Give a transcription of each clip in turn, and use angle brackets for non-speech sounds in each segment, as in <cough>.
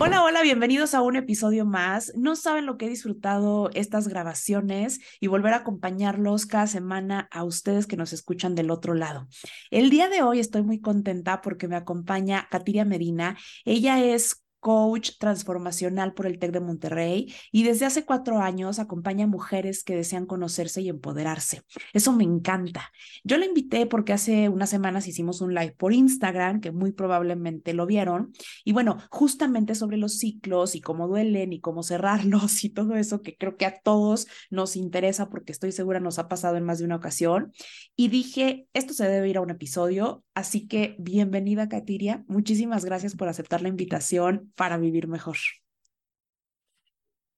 Hola, hola, bienvenidos a un episodio más. No saben lo que he disfrutado estas grabaciones y volver a acompañarlos cada semana a ustedes que nos escuchan del otro lado. El día de hoy estoy muy contenta porque me acompaña Katiria Medina. Ella es coach transformacional por el TEC de Monterrey y desde hace cuatro años acompaña a mujeres que desean conocerse y empoderarse. Eso me encanta. Yo la invité porque hace unas semanas hicimos un live por Instagram, que muy probablemente lo vieron, y bueno, justamente sobre los ciclos y cómo duelen y cómo cerrarlos <laughs> y todo eso que creo que a todos nos interesa porque estoy segura nos ha pasado en más de una ocasión. Y dije, esto se debe ir a un episodio, así que bienvenida, Katiria. Muchísimas gracias por aceptar la invitación para vivir mejor.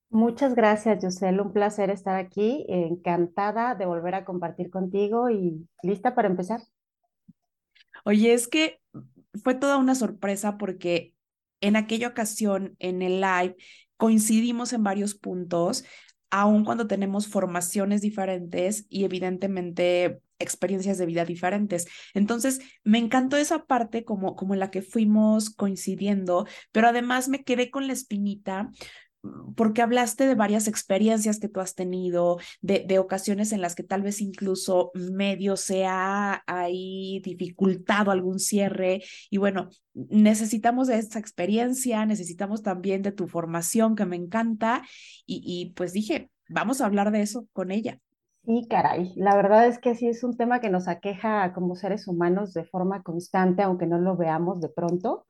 Muchas gracias, Yosel. Un placer estar aquí. Encantada de volver a compartir contigo y lista para empezar. Oye, es que fue toda una sorpresa porque en aquella ocasión, en el live, coincidimos en varios puntos, aun cuando tenemos formaciones diferentes y evidentemente experiencias de vida diferentes. Entonces, me encantó esa parte como, como en la que fuimos coincidiendo, pero además me quedé con la espinita porque hablaste de varias experiencias que tú has tenido, de, de, ocasiones en las que tal vez incluso medio se ha ahí dificultado algún cierre. Y bueno, necesitamos de esa experiencia, necesitamos también de tu formación que me encanta. Y, y pues dije, vamos a hablar de eso con ella. Sí, caray, la verdad es que sí es un tema que nos aqueja como seres humanos de forma constante, aunque no lo veamos de pronto,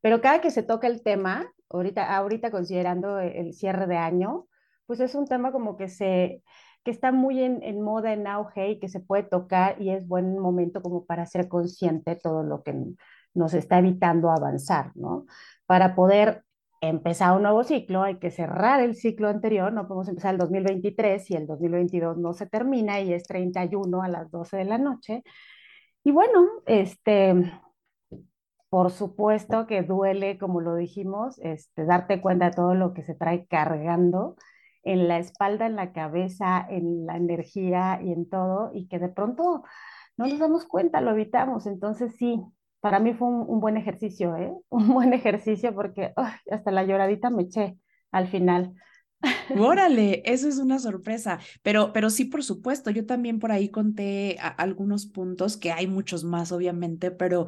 pero cada que se toca el tema, ahorita, ahorita considerando el cierre de año, pues es un tema como que se que está muy en, moda, en auge y que se puede tocar y es buen momento como para ser consciente de todo lo que nos está evitando avanzar, ¿no? Para poder empezar un nuevo ciclo, hay que cerrar el ciclo anterior, no podemos empezar el 2023 y el 2022 no se termina y es 31 a las 12 de la noche. Y bueno, este, por supuesto que duele, como lo dijimos, este, darte cuenta de todo lo que se trae cargando en la espalda, en la cabeza, en la energía y en todo, y que de pronto no nos damos cuenta, lo evitamos. Entonces sí, para mí fue un, buen ejercicio, ¿eh? <laughs> Un buen ejercicio porque hasta la lloradita me eché al final. <laughs> Órale, eso es una sorpresa, pero, pero sí, por supuesto, yo también por ahí conté algunos puntos, que hay muchos más, obviamente, pero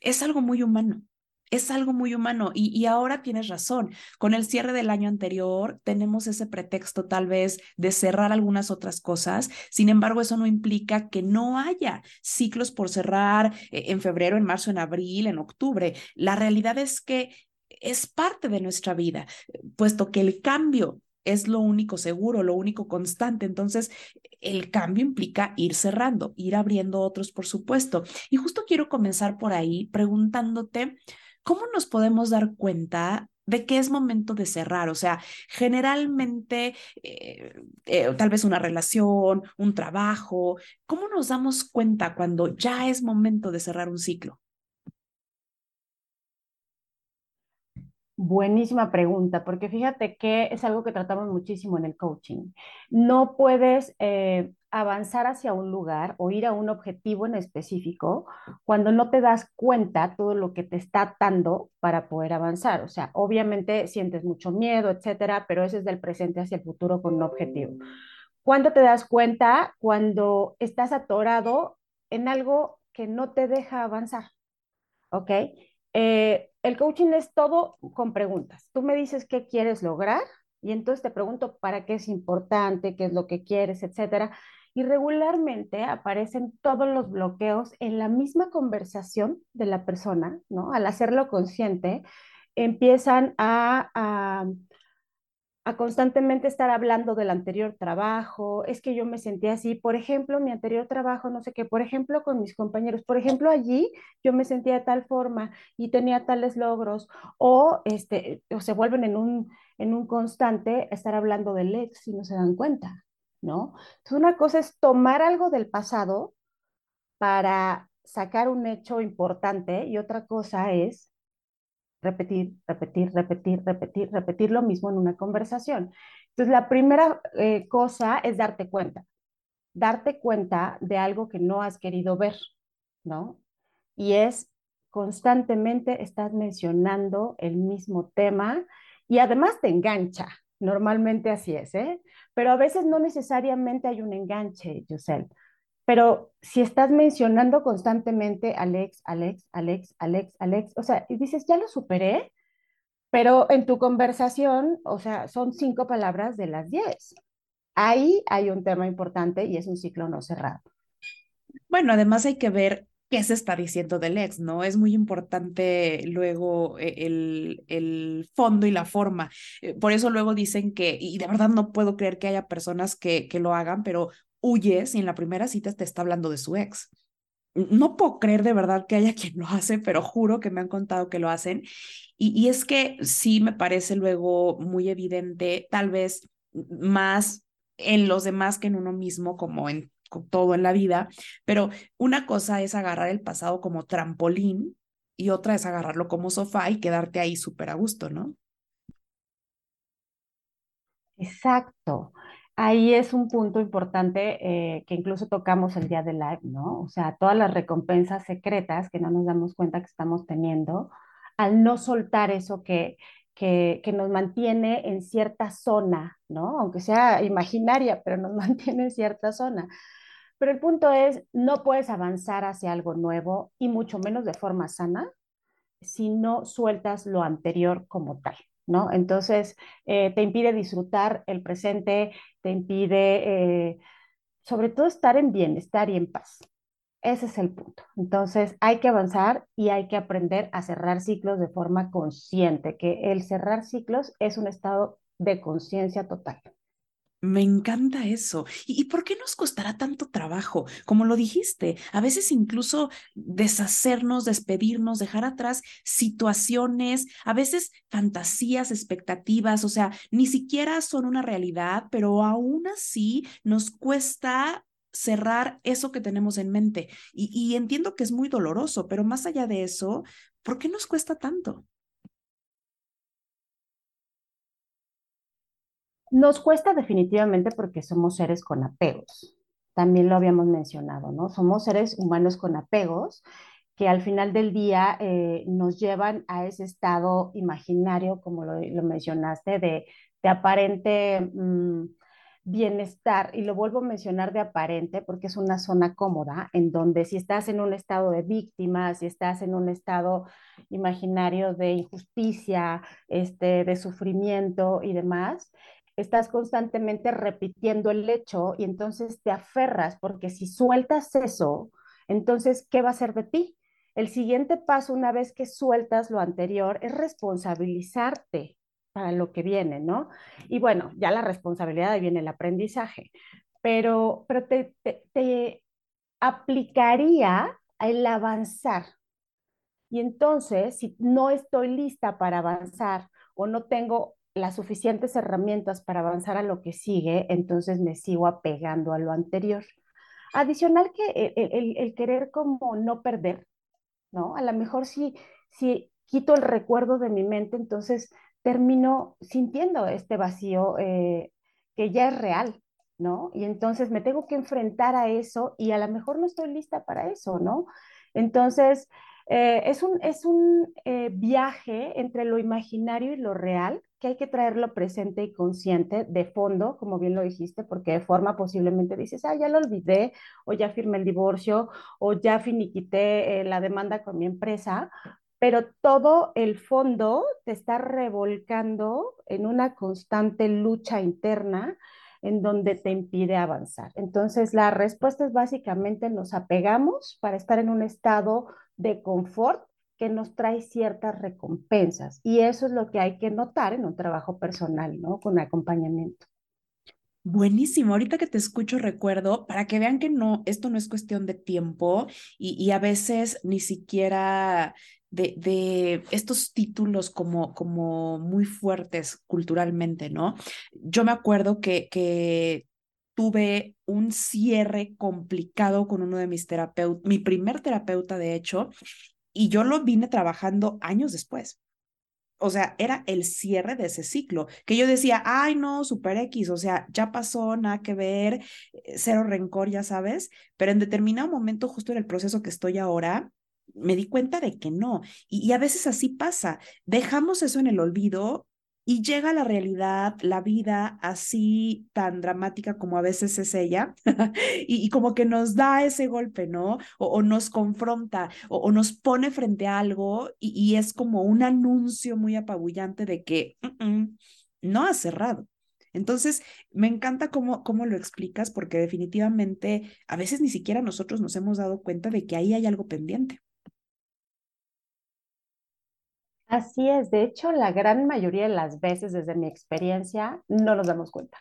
es algo muy humano es algo muy humano y, y, ahora tienes razón. Con el cierre del año anterior tenemos ese pretexto tal vez de cerrar algunas otras cosas. Sin embargo, eso no implica que no haya ciclos por cerrar eh, en febrero, en marzo, en abril, en octubre. La realidad es que es parte de nuestra vida, puesto que el cambio es lo único seguro, lo único constante. Entonces, el cambio implica ir cerrando, ir abriendo otros, por supuesto. Y justo quiero comenzar por ahí preguntándote, ¿cómo nos podemos dar cuenta de que es momento de cerrar? O sea, generalmente, eh, eh, tal vez una relación, un trabajo, ¿cómo nos damos cuenta cuando ya es momento de cerrar un ciclo? Buenísima pregunta, porque fíjate que es algo que tratamos muchísimo en el coaching. No puedes eh, avanzar hacia un lugar o ir a un objetivo en específico cuando no te das cuenta todo lo que te está atando para poder avanzar. O sea, obviamente sientes mucho miedo, etcétera, pero eso es del presente hacia el futuro con un objetivo. ¿Cuándo te das cuenta? Cuando estás atorado en algo que no te deja avanzar. ¿Ok? Eh, el coaching es todo con preguntas. Tú me dices qué quieres lograr y entonces te pregunto para qué es importante, qué es lo que quieres, etcétera y regularmente aparecen todos los bloqueos en la misma conversación de la persona, ¿no? Al hacerlo consciente, empiezan a, a, a, constantemente estar hablando del anterior trabajo, es que yo me sentía así, por ejemplo, mi anterior trabajo, no sé qué, por ejemplo, con mis compañeros, por ejemplo, allí yo me sentía de tal forma y tenía tales logros, o, este, o se vuelven en un, en un constante estar hablando del ex y no se dan cuenta. ¿no? Entonces, una cosa es tomar algo del pasado para sacar un hecho importante y otra cosa es repetir, repetir, repetir, repetir, repetir lo mismo en una conversación. Entonces, la primera eh, cosa es darte cuenta, darte cuenta de algo que no has querido ver, ¿no? Y es constantemente estás mencionando el mismo tema y además te engancha. Normalmente así es, ¿eh? Pero a veces no necesariamente hay un enganche, Yusel. Pero si estás mencionando constantemente Alex, Alex, Alex, Alex, Alex, o sea, y dices, ya lo superé, pero en tu conversación, o sea, son cinco palabras de las diez. Ahí hay un tema importante y es un ciclo no cerrado. Bueno, además hay que ver qué se está diciendo del ex, ¿no? Es muy importante luego eh, el, el fondo y la forma. Eh, por eso luego dicen que, y de verdad no puedo creer que haya personas que, que lo hagan, pero huyes y en la primera cita te está hablando de su ex. No puedo creer de verdad que haya <laughs> quien lo hace, pero juro que me han contado que lo hacen. Y, y es que sí me parece luego muy evidente, tal vez más en los demás que en uno mismo, como en todo en la vida, pero una cosa es agarrar el pasado como trampolín y otra es agarrarlo como sofá y quedarte ahí súper a gusto, ¿no? Exacto. Ahí es un punto importante eh, que incluso tocamos el día de live, ¿no? O sea, todas las recompensas secretas que no nos damos cuenta que estamos teniendo, al no soltar eso que, que, que nos mantiene en cierta zona, ¿no? Aunque sea imaginaria, pero nos <laughs> mantiene en cierta zona. Pero el punto es, no puedes avanzar hacia algo nuevo y mucho menos de forma sana si no sueltas lo anterior como tal, ¿no? Entonces, eh, te impide disfrutar el presente, te impide, eh, sobre todo, estar en bienestar y en paz. Ese es el punto. Entonces, hay que avanzar y hay que aprender a cerrar ciclos de forma consciente, que el cerrar ciclos es un estado de conciencia total. Me encanta eso. ¿Y, por qué nos costará tanto trabajo? Como lo dijiste, a veces incluso deshacernos, despedirnos, dejar atrás situaciones, a veces fantasías, expectativas, o sea, ni siquiera son una realidad, pero aún así nos cuesta cerrar eso que tenemos en mente. Y, entiendo que es muy doloroso, pero más allá de eso, ¿por qué nos cuesta tanto? Nos cuesta definitivamente porque somos seres con apegos. También lo habíamos mencionado, ¿no? Somos seres humanos con apegos que al final del día eh, nos llevan a ese estado imaginario, como lo, mencionaste, de, de aparente mmm, bienestar. Y lo vuelvo a mencionar de aparente porque es una zona cómoda en donde si estás en un estado de víctima, si estás en un estado imaginario de injusticia, este, de sufrimiento y demás, estás constantemente repitiendo el hecho y entonces te aferras, porque si sueltas eso, entonces, ¿qué va a ser de ti? El siguiente paso, una vez que sueltas lo anterior, es responsabilizarte para lo que viene, ¿no? Y bueno, ya la responsabilidad viene el aprendizaje, pero, pero te, te, te aplicaría el avanzar. Y entonces, si no estoy lista para avanzar o no tengo las suficientes herramientas para avanzar a lo que sigue, entonces me sigo apegando a lo anterior. Adicional que el, el, el querer como no perder, ¿no? A lo mejor si, si quito el recuerdo de mi mente, entonces termino sintiendo este vacío eh, que ya es real, ¿no? Y entonces me tengo que enfrentar a eso y a lo mejor no estoy lista para eso, ¿no? Entonces, eh, es un, es un eh, viaje entre lo imaginario y lo real que hay que traerlo presente y consciente de fondo, como bien lo dijiste, porque de forma posiblemente dices, ah, ya lo olvidé, o ya firmé el divorcio, o ya finiquité eh, la demanda con mi empresa, pero todo el fondo te está revolcando en una constante lucha interna en donde te impide avanzar. Entonces, la respuesta es básicamente nos apegamos para estar en un estado de confort que nos trae ciertas recompensas. Y eso es lo que hay que notar en un trabajo personal, ¿no? Con acompañamiento. Buenísimo. Ahorita que te escucho, recuerdo, para que vean que no, esto no es cuestión de tiempo y, y a veces ni siquiera de, de, estos títulos como, como muy fuertes culturalmente, ¿no? Yo me acuerdo que, que tuve un cierre complicado con uno de mis terapeutas, mi primer terapeuta, de hecho, y yo lo vine trabajando años después. O sea, era el cierre de ese ciclo, que yo decía, ay, no, super X, o sea, ya pasó, nada que ver, eh, cero rencor, ya sabes, pero en determinado momento, justo en el proceso que estoy ahora, me di cuenta de que no. Y, a veces así pasa. Dejamos eso en el olvido y llega la realidad, la vida así tan dramática como a veces es ella, <laughs> y, como que nos da ese golpe, ¿no? O, nos confronta o, nos pone frente a algo y, es como un anuncio muy apabullante de que no ha cerrado. Entonces, me encanta cómo, cómo lo explicas porque definitivamente a veces ni siquiera nosotros nos hemos dado cuenta de que ahí hay algo pendiente. Así es, de hecho, la gran mayoría de las veces, desde mi experiencia, no nos damos cuenta.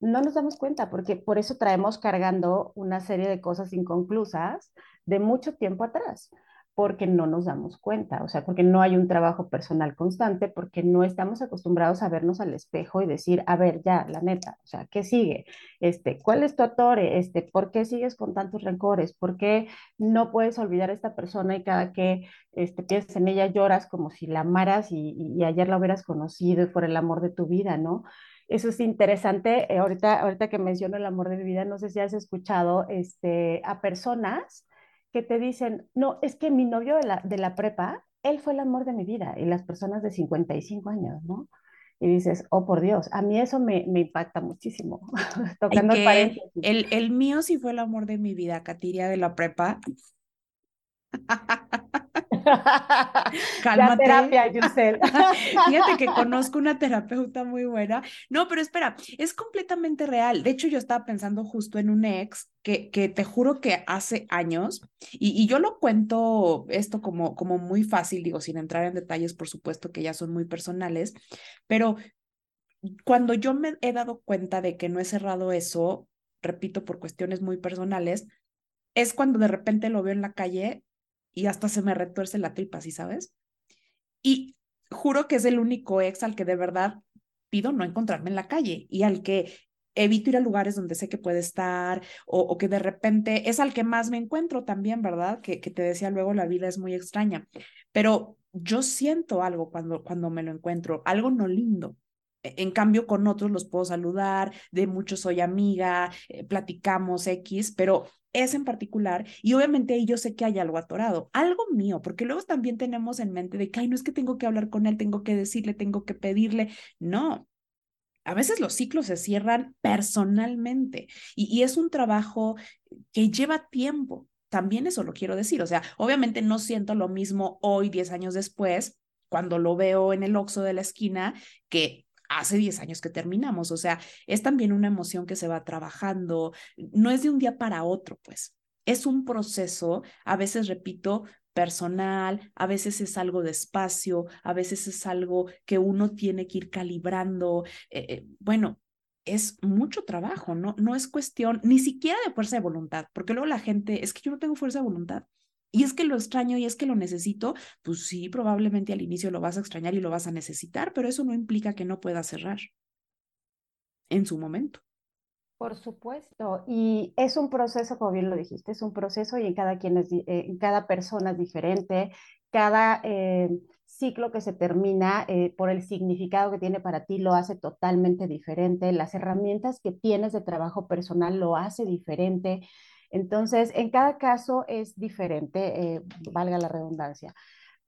No nos damos cuenta porque por eso traemos cargando una serie de cosas inconclusas de mucho tiempo atrás porque no nos damos cuenta, o sea, porque no hay un trabajo personal constante, porque no estamos acostumbrados a vernos al espejo y decir, a ver, ya, la neta, o sea, ¿qué sigue? Este, ¿cuál es tu atore? Este, ¿por qué sigues con tantos rencores? ¿Por qué no puedes olvidar a esta persona y cada que este, piensas en ella lloras como si la amaras y, ayer la hubieras conocido y fuera el amor de tu vida, ¿no? Eso es interesante. Eh, ahorita, ahorita que menciono el amor de mi vida, no sé si has escuchado este, a personas que te dicen, no, es que mi novio de la, de la prepa, él fue el amor de mi vida, y las personas de 55 años, ¿no? Y dices, oh, por Dios, a mí eso me, me impacta muchísimo. <laughs> Tocando el, el, el mío sí fue el amor de mi vida, Katiria de la prepa. <laughs> <laughs> Cálmate. La terapia, <laughs> Fíjate que <laughs> conozco una terapeuta muy buena. No, pero espera, es completamente real. De hecho, yo estaba pensando justo en un ex que, que te juro que hace años, y, y yo lo cuento esto como, como muy fácil, digo, sin entrar en detalles, por supuesto que ya son muy personales, pero cuando yo me he dado cuenta de que no he cerrado eso, repito, por cuestiones muy personales, es cuando de repente lo veo en la calle y hasta se me retuerce la tripa, ¿sí sabes? Y juro que es el único ex al que de verdad pido no encontrarme en la calle y al que evito ir a lugares donde sé que puede estar o, que de repente es al que más me encuentro también, ¿verdad? Que, que te decía luego, la vida es muy extraña, pero yo siento algo cuando, cuando me lo encuentro, algo no lindo. E, en cambio, con otros los puedo saludar, de muchos soy amiga, eh, platicamos X, pero es en particular, y obviamente ahí yo sé que hay algo atorado, algo mío, porque luego también tenemos en mente de que, ay, no es que tengo que hablar con él, tengo que decirle, tengo que pedirle, no. A veces los ciclos se cierran personalmente y, y es un trabajo que lleva tiempo. También eso lo quiero decir. O sea, obviamente no siento lo mismo hoy, 10 años después, cuando lo veo en el oxo de la esquina, que hace 10 años que terminamos. O sea, es también una emoción que se va trabajando, no es de un día para otro, pues. Es un proceso, a veces, repito, personal, a veces es algo despacio, a veces es algo que uno tiene que ir calibrando. Eh, eh, bueno, es mucho trabajo, ¿no? No es cuestión ni siquiera de fuerza de voluntad, porque luego la gente, es que yo no tengo fuerza de voluntad. Y es que lo extraño y es que lo necesito, pues sí, probablemente al inicio lo vas a extrañar y lo vas a necesitar, pero eso no implica que no pueda cerrar en su momento. Por supuesto, y es un proceso, como bien lo dijiste, es un proceso y en cada, quien es, eh, en cada persona es diferente, cada eh, ciclo que se termina eh, por el significado que tiene para ti lo hace totalmente diferente, las herramientas que tienes de trabajo personal lo hace diferente. Entonces, en cada caso es diferente, eh, valga la redundancia.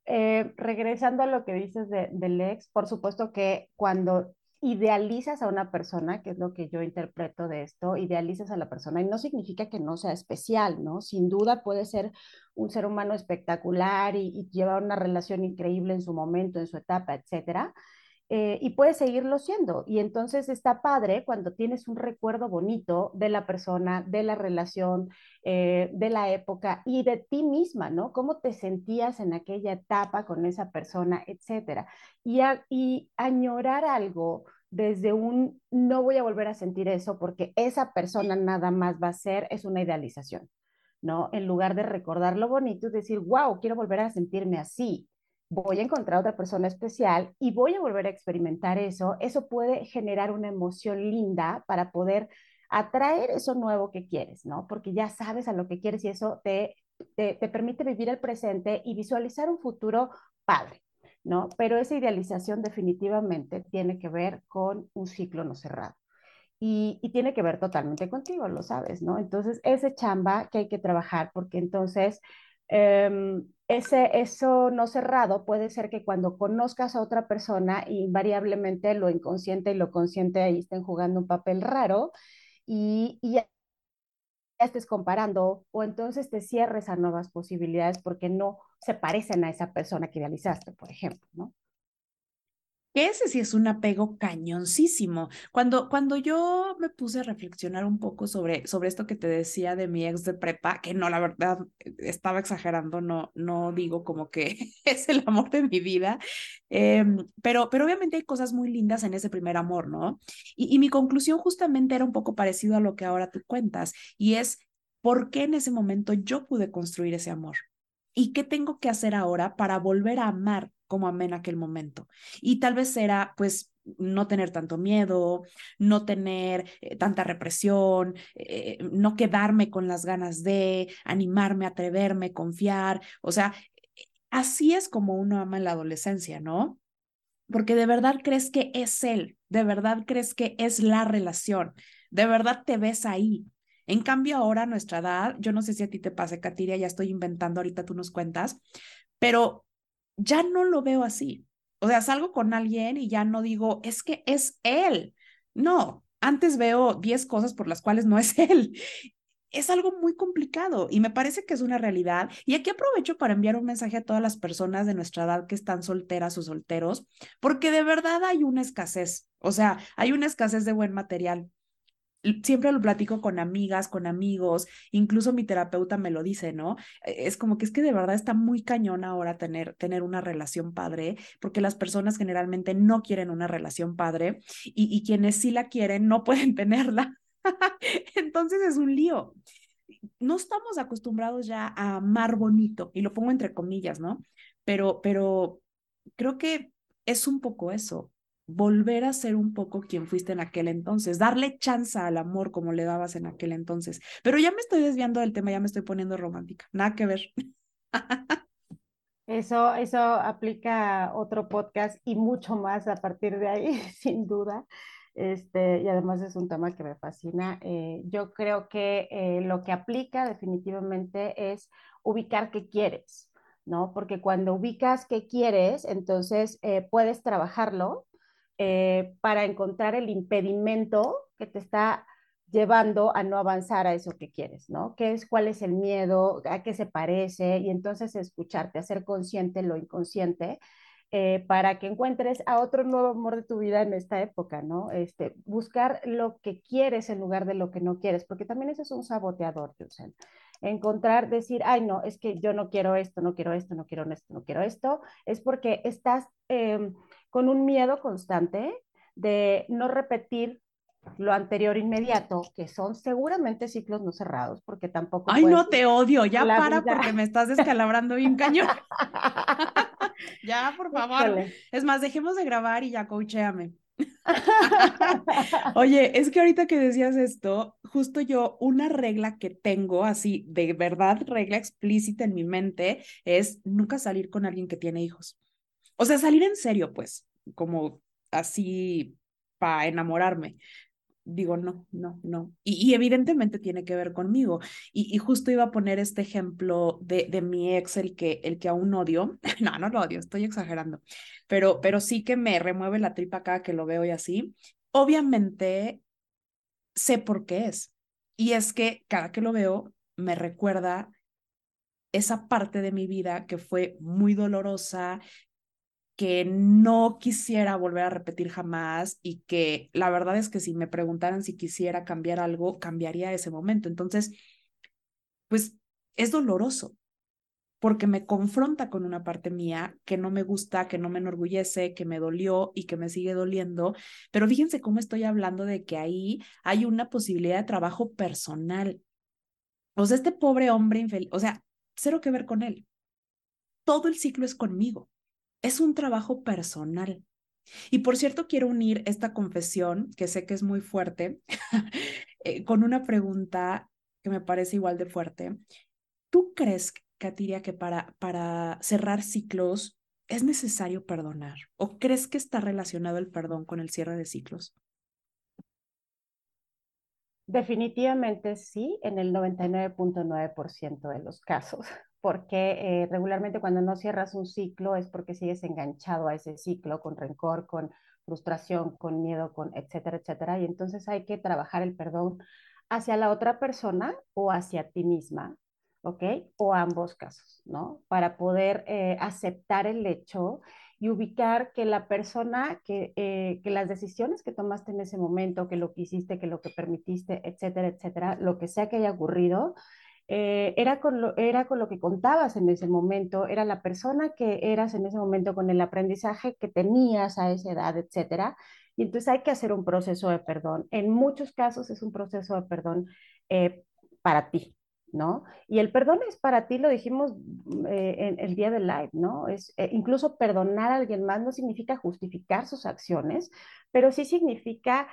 Eh, regresando a lo que dices de, del ex, por supuesto que cuando idealizas a una persona, que es lo que yo interpreto de esto, idealizas a la persona y no significa que no sea especial, ¿no? Sin duda puede ser un ser humano espectacular y, y llevar una relación increíble en su momento, en su etapa, etcétera eh, y puede seguirlo siendo. Y entonces está padre cuando tienes un recuerdo bonito de la persona, de la relación, eh, de la época y de ti misma, ¿no? Cómo te sentías en aquella etapa con esa persona, etcétera. Y, y añorar algo desde un no voy a volver a sentir eso porque esa persona nada más va a ser, es una idealización. ¿no? En lugar de recordar lo bonito y decir, wow, quiero volver a sentirme así voy a encontrar otra persona especial y voy a volver a experimentar eso, eso puede generar una emoción linda para poder atraer eso nuevo que quieres, ¿no? Porque ya sabes a lo que quieres y eso te, te, permite vivir el presente y visualizar un futuro padre, ¿no? Pero esa idealización definitivamente tiene que ver con un ciclo no cerrado. Y, y, tiene que ver totalmente contigo, lo sabes, ¿no? Entonces, ese chamba que hay que trabajar, porque entonces em, ese, eso no cerrado puede ser que cuando conozcas a otra persona, invariablemente lo inconsciente y lo consciente ahí estén jugando un papel raro y, y ya estés comparando o entonces te cierres a nuevas posibilidades porque no se parecen a esa persona que idealizaste, por ejemplo, ¿no? Ese sí es un apego cañoncísimo. Cuando, cuando yo me puse a reflexionar un poco sobre, sobre esto que te decía de mi ex de prepa, que no, la verdad, estaba exagerando, no, no digo como que <laughs> es el amor de mi vida, em, pero, pero obviamente hay cosas muy lindas en ese primer amor, ¿no? Y, y mi conclusión justamente era un poco parecido a lo que ahora tú cuentas, y es, ¿por qué en ese momento yo pude construir ese amor? ¿Y qué tengo que hacer ahora para volver a amar como amé en aquel momento? Y tal vez era, pues, no tener tanto miedo, no tener eh, tanta represión, eh, no quedarme con las ganas de animarme, atreverme, confiar. O sea, así es como uno ama en la adolescencia, ¿no? Porque de verdad crees que es él, de verdad crees que es la relación, de verdad te ves ahí, en cambio, ahora nuestra edad, yo no sé si a ti te pase, Katiria, ya estoy inventando, ahorita tú nos cuentas, pero ya no lo veo así. O sea, salgo con alguien y ya no digo, es que es él. No, antes veo 10 cosas por las cuales no es <laughs> él. Es algo muy complicado y me parece que es una realidad. Y aquí aprovecho para enviar un mensaje a todas las personas de nuestra edad que están solteras o solteros, porque de verdad hay una escasez. O sea, hay una escasez de buen material siempre lo platico con amigas, con amigos, incluso mi terapeuta me lo dice, ¿no? E, es como que es que de verdad está muy cañón ahora tener, tener una relación padre, porque las personas generalmente no quieren una relación padre y, y quienes sí la quieren no <laughs> pueden tenerla. <laughs> Entonces es un lío. No estamos acostumbrados ya a amar bonito, y lo pongo entre comillas, ¿no? Pero, pero creo que es un poco eso volver a ser un poco quien fuiste en aquel entonces, darle chance al amor como le dabas en aquel entonces. Pero ya me estoy desviando del tema, ya me estoy poniendo romántica, nada que ver. <laughs> Eso, eso aplica otro podcast y mucho más a partir de ahí, <laughs> sin duda. Este, y además es un tema que me fascina. Eh, yo creo que eh, lo que aplica definitivamente es ubicar qué quieres, ¿no? Porque cuando ubicas qué quieres, entonces eh, puedes trabajarlo eh, para encontrar el impedimento que te está llevando a no avanzar a eso que quieres, ¿no? ¿Qué es, cuál es el miedo, a qué se parece? Y entonces escucharte, hacer consciente lo inconsciente eh, para que encuentres a otro nuevo amor de tu vida en esta época, ¿no? Este, buscar lo que quieres en lugar de lo que no quieres, porque también eso es un saboteador, Yusen. Encontrar, decir, ay, no, es que yo no quiero esto, no quiero esto, no quiero esto, no quiero esto, es porque estás... Eh, con un miedo constante de no repetir lo anterior inmediato, que son seguramente ciclos no cerrados, porque tampoco... Ay, no te odio, ya para porque me estás descalabrando bien cañón. <laughs> ya, por favor. Es más, dejemos de grabar y ya coachéame. <laughs> Oye, es que ahorita que decías esto, justo yo, una regla que tengo así, de verdad, regla explícita en mi mente, es nunca salir con alguien que tiene hijos. O sea, salir en serio, pues, como así para enamorarme. Digo, no, no, no. Y, evidentemente tiene que ver conmigo. Y, justo iba a poner este ejemplo de, de mi ex, el que, el que aún odio. <laughs> no, no lo odio, estoy exagerando. Pero, pero sí que me remueve la tripa cada que lo veo y así. Obviamente sé por qué es. Y es que cada que lo veo me recuerda esa parte de mi vida que fue muy dolorosa, que no quisiera volver a repetir jamás y que la verdad es que si me preguntaran si quisiera cambiar algo, cambiaría ese momento. Entonces, pues es doloroso porque me confronta con una parte mía que no me gusta, que no me enorgullece, que me dolió y que me sigue doliendo. Pero fíjense cómo estoy hablando de que ahí hay una posibilidad de trabajo personal. O este pobre hombre infeliz, o sea, cero que ver con él. Todo el ciclo es conmigo es un trabajo personal. Y por cierto, quiero unir esta confesión, que sé que es muy fuerte, <laughs> eh, con una pregunta que me parece igual de fuerte. ¿Tú crees, Katiria, que para, para cerrar ciclos es necesario perdonar? ¿O crees que está relacionado el perdón con el cierre de ciclos? Definitivamente sí, en el 99.9% de los casos. Porque eh, regularmente cuando no cierras un ciclo es porque sigues enganchado a ese ciclo con rencor, con frustración, con miedo, con etcétera, etcétera. Y entonces hay que trabajar el perdón hacia la otra persona o hacia ti misma, ¿ok? O ambos casos, ¿no? Para poder eh, aceptar el hecho y ubicar que la persona, que, eh, que las decisiones que tomaste en ese momento, que lo que hiciste, que lo que permitiste, etcétera, etcétera, lo que sea que haya ocurrido, eh, era, con lo, era con lo que contabas en ese momento, era la persona que eras en ese momento con el aprendizaje que tenías a esa edad, etcétera. Y entonces hay que hacer un proceso de perdón. En muchos casos es un proceso de perdón eh, para ti, ¿no? Y el perdón es para ti, lo dijimos eh, en el día del live, ¿no? Es incluso perdonar a alguien más no significa justificar sus acciones, pero sí significa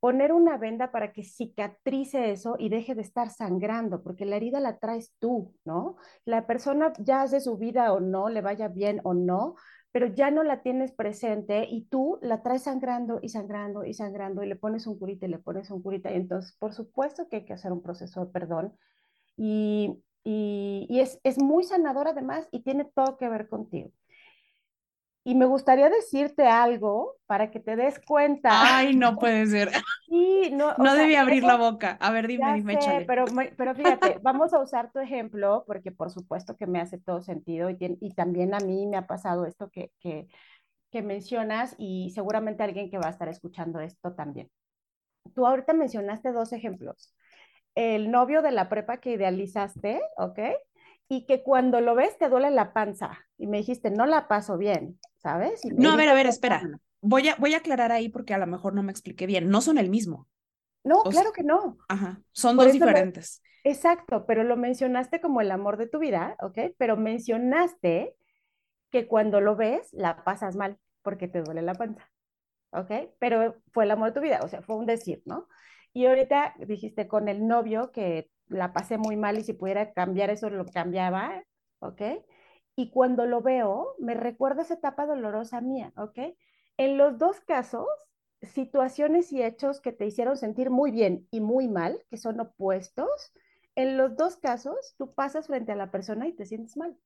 poner una venda para que cicatrice eso y deje de estar sangrando, porque la herida la traes tú, ¿no? La persona ya hace su vida o no, le vaya bien o no, pero ya no la tienes presente y tú la traes sangrando y sangrando y sangrando y le pones un curita y le pones un curita. Y entonces, por supuesto que hay que hacer un proceso de perdón y, y, y es, es muy sanador además y tiene todo que ver contigo. Y me gustaría decirte algo para que te des cuenta. Ay, no <laughs> puede ser. Sí, no, no debí abrir la boca. A ver, dime, dime, sé, Pero, pero fíjate, vamos a usar tu ejemplo porque por supuesto que me hace todo sentido y, y también a mí me ha pasado esto que, que, que mencionas y seguramente alguien que va a estar escuchando esto también. Tú ahorita mencionaste dos ejemplos. El novio de la prepa que idealizaste, ¿ok? Y que cuando lo ves te duele la panza y me dijiste, no la paso bien. ¿sabes? no, a ver, a ver, espera. Voy a, voy a aclarar ahí porque a lo mejor no me expliqué bien. No son el mismo. No, claro que no. Ajá, son dos diferentes. exacto, pero lo mencionaste como el amor de tu vida, ¿ok? Pero mencionaste que cuando lo ves la pasas mal porque te duele la panza, ¿ok? Pero fue el amor de tu vida, o sea, fue un decir, ¿no? Y ahorita dijiste con el novio que la pasé muy mal y si pudiera cambiar eso lo cambiaba, ¿ok? y cuando lo veo, me recuerda esa etapa dolorosa mía, ¿ok? En los dos casos, situaciones y hechos que te hicieron sentir muy bien y muy mal, que son opuestos, en los dos casos, tú pasas frente a la persona y te sientes mal.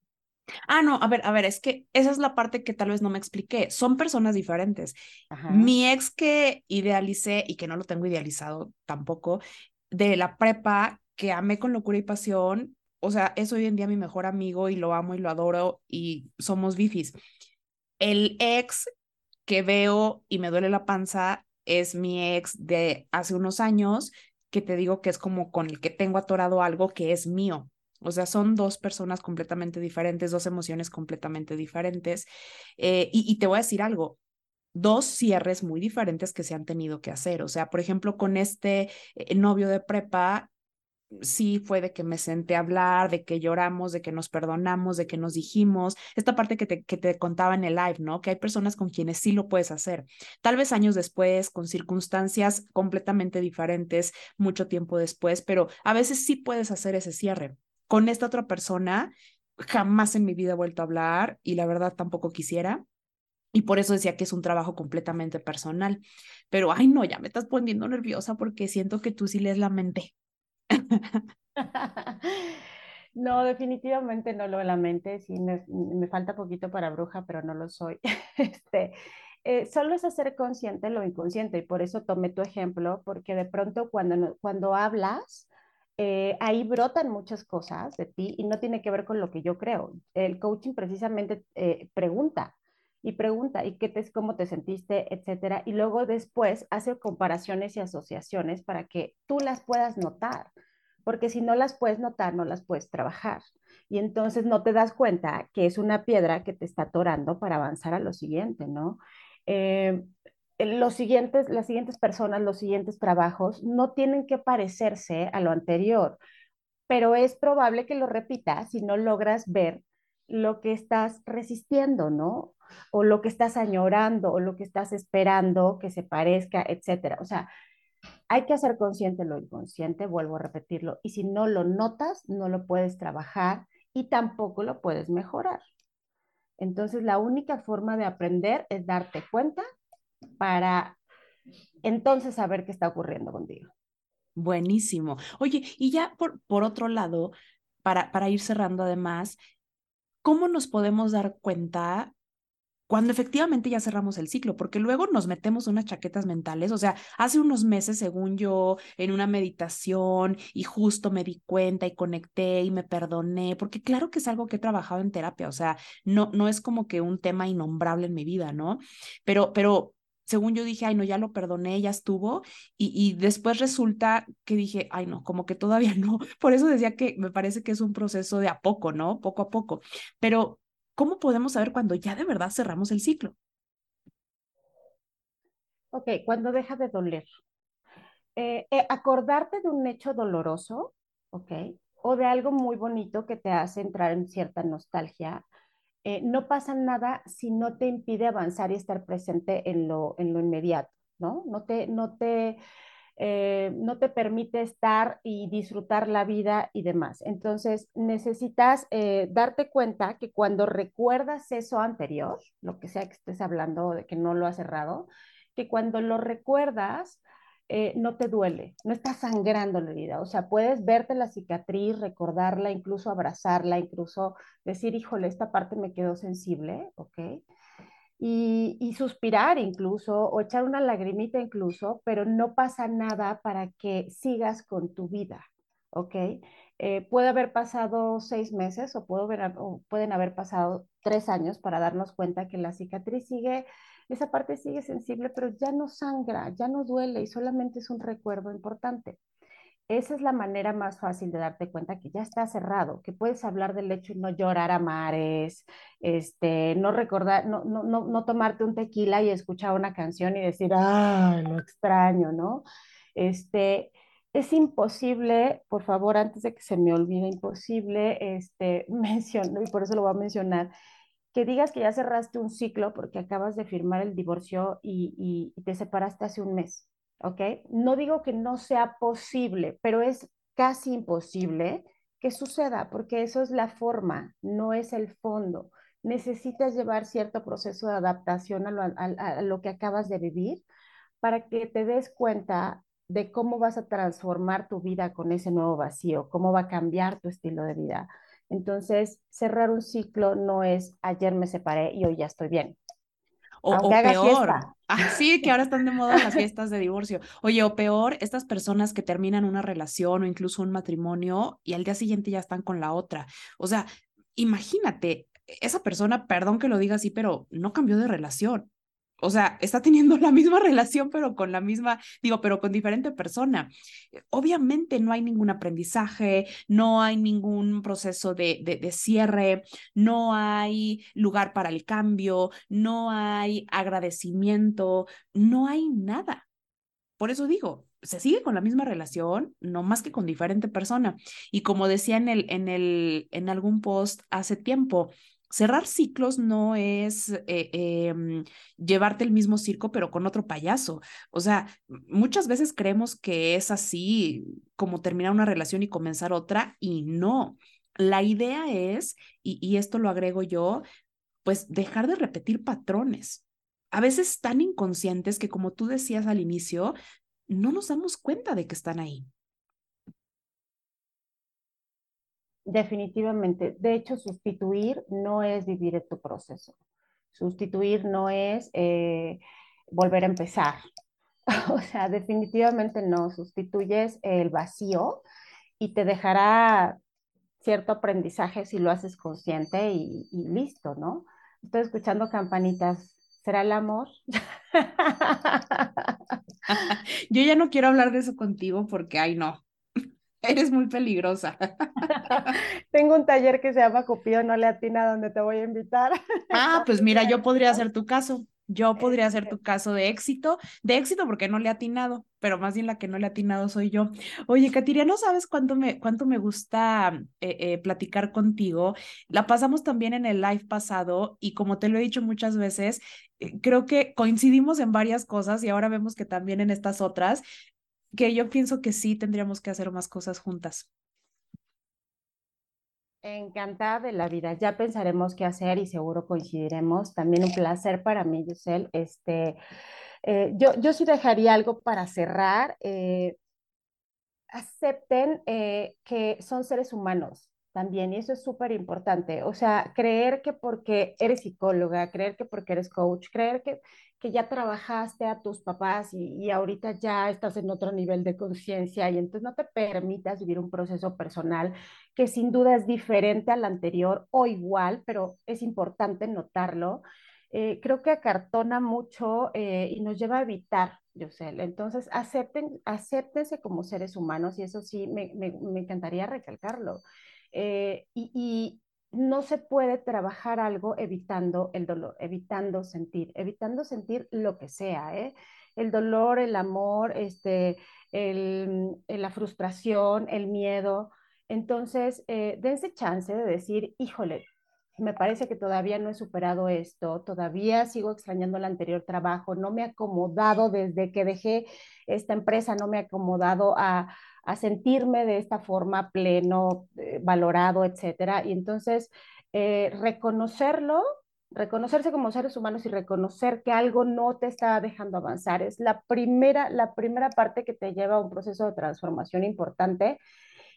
Ah, no, a ver, a ver, es que esa es la parte que tal vez no me expliqué. Son personas diferentes. Mi ex que idealicé y que no lo tengo idealizado tampoco, de la prepa, que amé con locura y pasión, o sea, es hoy en día mi mejor amigo y lo amo y lo adoro y somos bifis. El ex que veo y me duele la panza es mi ex de hace unos años, que te digo que es como con el que tengo atorado algo que es mío. O sea, son dos personas completamente diferentes, dos emociones completamente diferentes. Eh, y, y te voy a decir algo, dos cierres muy diferentes que se han tenido que hacer. O sea, por ejemplo, con este eh, novio de prepa, sí fue de que me senté a hablar, de que lloramos, de que nos perdonamos, de que nos dijimos, esta parte que te, que te contaba en el live, ¿no? Que hay personas con quienes sí lo puedes hacer. Tal vez años después, con circunstancias completamente diferentes, mucho tiempo después, pero a veces sí puedes hacer ese cierre. Con esta otra persona, jamás en mi vida he vuelto a hablar y la verdad tampoco quisiera. Y por eso decía que es un trabajo completamente personal. Pero, ay, no, ya me estás poniendo nerviosa porque siento que tú sí lees la mente. <laughs> No, definitivamente no lo de la mente, sí, me, falta poquito para bruja, pero no lo soy. <laughs> Este, eh, solo es hacer consciente lo inconsciente y por eso tomé tu ejemplo, porque de pronto cuando, cuando hablas, eh, ahí brotan muchas cosas de ti y no tiene que ver con lo que yo creo. El coaching precisamente eh, pregunta, y pregunta, ¿y qué te, cómo te sentiste, etcétera? Y luego después hace comparaciones y asociaciones para que tú las puedas notar, porque si no las puedes notar, no las puedes trabajar. Y entonces no te das cuenta que es una piedra que te está atorando para avanzar a lo siguiente, ¿no? Eh, los siguientes, las siguientes personas, los siguientes trabajos no tienen que parecerse a lo anterior, pero es probable que lo repitas si no logras ver lo que estás resistiendo, ¿no? o lo que estás añorando o lo que estás esperando que se parezca, etcétera. O sea, hay que hacer consciente lo inconsciente, vuelvo a repetirlo, y si no lo notas, no lo puedes trabajar y tampoco lo puedes mejorar. Entonces, la única forma de aprender es darte cuenta para entonces saber qué está ocurriendo contigo. Buenísimo. Oye, y ya por, por otro lado, para, para ir cerrando además, ¿cómo nos podemos dar cuenta cuando efectivamente ya cerramos el ciclo, porque luego nos metemos unas chaquetas mentales, o sea, hace unos meses, según yo, en una meditación y justo me di cuenta y conecté y me perdoné, porque claro que es algo que he trabajado en terapia, o sea, no, no es como que un tema innombrable en mi vida, ¿no? Pero, pero según yo dije, ay, no, ya lo perdoné, ya estuvo, y, y, después resulta que dije, ay, no, como que todavía <laughs> no. Por eso decía que me parece que es un proceso de a poco, ¿no? Poco a poco. Pero ¿cómo podemos saber cuando ya de verdad cerramos el ciclo? Ok, cuando deja de doler. Eh, eh, acordarte de un hecho doloroso, ok, o de algo muy bonito que te hace entrar en cierta nostalgia, eh, no pasa nada si no te impide avanzar y estar presente en lo, en lo inmediato, ¿no? No te, no te eh, no te permite estar y disfrutar la vida y demás. Entonces, necesitas eh, darte cuenta que cuando recuerdas eso anterior, lo que sea que estés hablando de que no lo has cerrado, que cuando lo recuerdas, eh, no te duele, no está sangrando la herida. O sea, puedes verte la cicatriz, recordarla, incluso abrazarla, incluso decir, híjole, esta parte me quedó sensible, ¿ok? Y, suspirar incluso o echar una lagrimita incluso, pero no pasa nada para que sigas con tu vida, ¿ok? Eh, puede haber pasado seis meses o, puedo o pueden haber pasado tres años para darnos cuenta que la cicatriz sigue, esa parte sigue sensible, pero ya no sangra, ya no duele y solamente es un recuerdo importante esa es la manera más fácil de darte cuenta que ya está cerrado, que puedes hablar del hecho y no llorar a mares, este, no recordar, no, no, no, no tomarte un tequila y escuchar una canción y decir, ah, lo extraño, ¿no? Este, es imposible, por favor, antes de que se me olvide, imposible, este, <laughs> menciono, y por eso lo voy a mencionar, que digas que ya cerraste un ciclo porque acabas de firmar el divorcio y, y te separaste hace un mes. ¿Ok? No digo que no sea posible, pero es casi imposible que suceda, porque eso es la forma, no es el fondo. Necesitas llevar cierto proceso de adaptación a lo, a lo, que acabas de vivir para que te des cuenta de cómo vas a transformar tu vida con ese nuevo vacío, cómo va a cambiar tu estilo de vida. Entonces, cerrar un ciclo no es ayer me separé y hoy ya estoy bien. O, o peor. Sí, que ahora están de moda las fiestas de divorcio. Oye, o peor, estas personas que terminan una relación o incluso un matrimonio y al día siguiente ya están con la otra. O sea, imagínate, esa persona, perdón que lo diga así, pero no cambió de relación o sea, está teniendo <laughs> la misma relación, pero con la misma, digo, pero con diferente persona. Obviamente no hay ningún aprendizaje, no hay ningún proceso de, de, cierre, no hay lugar para el cambio, no hay agradecimiento, no hay nada. Por eso digo, se sigue con la misma relación, no más que con diferente persona. Y como decía en, el, en, el, en algún post hace tiempo, cerrar ciclos no es eh, em, llevarte el mismo circo, pero con otro payaso. O sea, muchas veces creemos que es así como terminar una relación y comenzar otra, y no. La idea es, y, y esto lo agrego yo, pues dejar de repetir patrones. A veces tan inconscientes que, como tú decías al inicio, no nos damos cuenta de que están ahí. Definitivamente. De hecho, sustituir no es vivir en tu proceso. Sustituir no es eh, volver a empezar. <laughs> o sea, definitivamente no. Sustituyes el vacío y te dejará cierto aprendizaje si lo haces consciente y, y listo, ¿no? Estoy escuchando campanitas. ¿Será el amor? <laughs> <laughs> Yo ya no quiero hablar de eso contigo porque, ay, no, Eres muy peligrosa. <laughs> Tengo un taller que se llama Cupido no le atina donde te voy a invitar. <laughs> Ah, pues mira, yo podría hacer tu caso. Yo podría hacer tu caso de éxito, de éxito porque no le ha atinado, pero más bien la que no le ha atinado soy yo. Oye, Katiria, no sabes cuánto me, cuánto me gusta eh, eh, platicar contigo. La pasamos también en el live pasado y como te lo he dicho muchas veces, eh, creo que coincidimos en varias cosas y ahora vemos que también en estas otras que yo pienso que sí tendríamos que hacer más cosas juntas. Encantada de la vida. Ya pensaremos qué hacer y seguro coincidiremos. También un placer para mí, Giselle. Este, eh, yo, yo sí dejaría algo para cerrar. Eh, acepten eh, que son seres humanos, también, y eso es súper importante. O sea, creer que porque eres psicóloga, creer que porque eres coach, creer que, que ya trabajaste a tus papás y, y ahorita ya estás en otro nivel de conciencia y entonces no te permitas vivir un proceso personal que sin duda es diferente al anterior o igual, pero es importante notarlo. Eh, creo que acartona mucho eh, y nos lleva a evitar, sé Entonces, acepten, acéptense como seres humanos y eso sí, me, me, me encantaría recalcarlo. Eh, y, no se puede trabajar algo evitando el dolor, evitando sentir, evitando sentir lo que sea, ¿eh? El dolor, el amor, este, el, la frustración, el miedo. Entonces, eh, dense chance de decir, híjole, me parece que todavía no he superado esto, todavía sigo extrañando el anterior trabajo, no me he acomodado desde que dejé esta empresa, no me he acomodado a, a sentirme de esta forma pleno, eh, valorado, etcétera. Y entonces, eh, reconocerlo, reconocerse como seres humanos y reconocer que algo no te está dejando avanzar es la primera, la primera parte que te lleva a un proceso de transformación importante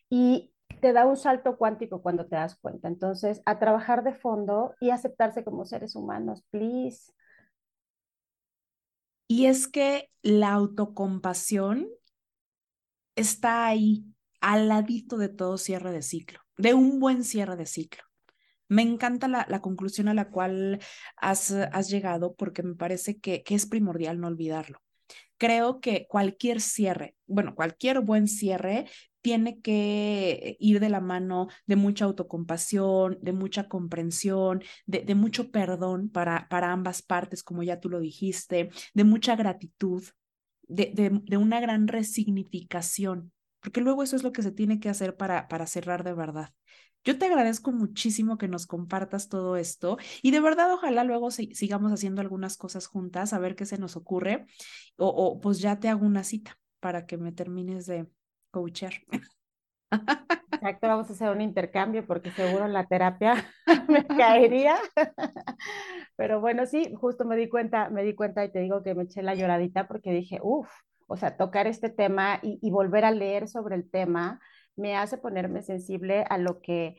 y te da un salto cuántico cuando te das cuenta. Entonces, a trabajar de fondo y aceptarse como seres humanos, please. Y es que la autocompasión está ahí, al ladito de todo cierre de ciclo, de un buen cierre de ciclo. Me encanta la, conclusión a la cual has, llegado porque me parece que es primordial no olvidarlo. Creo que cualquier cierre, bueno, cualquier buen cierre tiene que ir de la mano de mucha autocompasión, de mucha comprensión, de, de, mucho perdón para, para ambas partes, como ya tú lo dijiste, de mucha gratitud, de, de, una gran resignificación, porque luego eso es lo que se tiene que hacer para, para cerrar de verdad. Yo te agradezco muchísimo que nos compartas todo esto y de verdad ojalá luego sigamos haciendo algunas cosas juntas a ver qué se nos ocurre o, pues ya te hago una cita para que me termines de coachar. Exacto, vamos a hacer un intercambio porque seguro la terapia <laughs> me caería. Pero bueno, sí, justo me di cuenta, me di cuenta y te digo que me eché la lloradita porque dije, uff, o sea, tocar este tema y volver a leer sobre el tema me hace ponerme sensible a lo que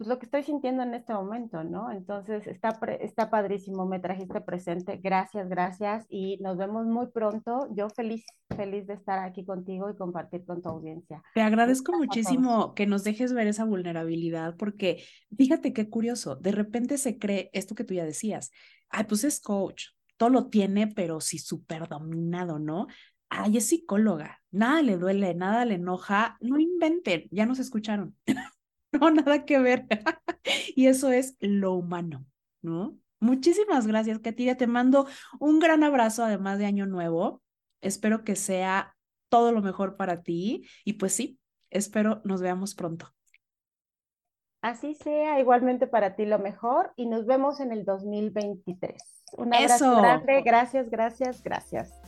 pues lo que estoy sintiendo en este momento, ¿no? Entonces, está, está padrísimo, me trajiste presente, gracias, gracias y nos vemos muy pronto. Yo feliz, feliz de estar aquí contigo y compartir con tu audiencia. Te agradezco muchísimo que nos dejes ver esa vulnerabilidad porque fíjate qué curioso, de repente se cree esto que tú ya decías, ay, pues es coach, todo lo tiene, pero sí súper dominado, ¿no? Ay, es psicóloga, nada le duele, nada le enoja, no inventen, ya nos escucharon. <laughs> no, nada que ver. <laughs> y eso es lo humano, ¿no? Muchísimas gracias, Katia. Te mando un gran abrazo, además de Año Nuevo. Espero que sea todo lo mejor para ti. Y pues sí, espero nos veamos pronto. Así sea, igualmente para ti lo mejor y nos vemos en el 2023. Un abrazo grande, gracias, gracias, gracias.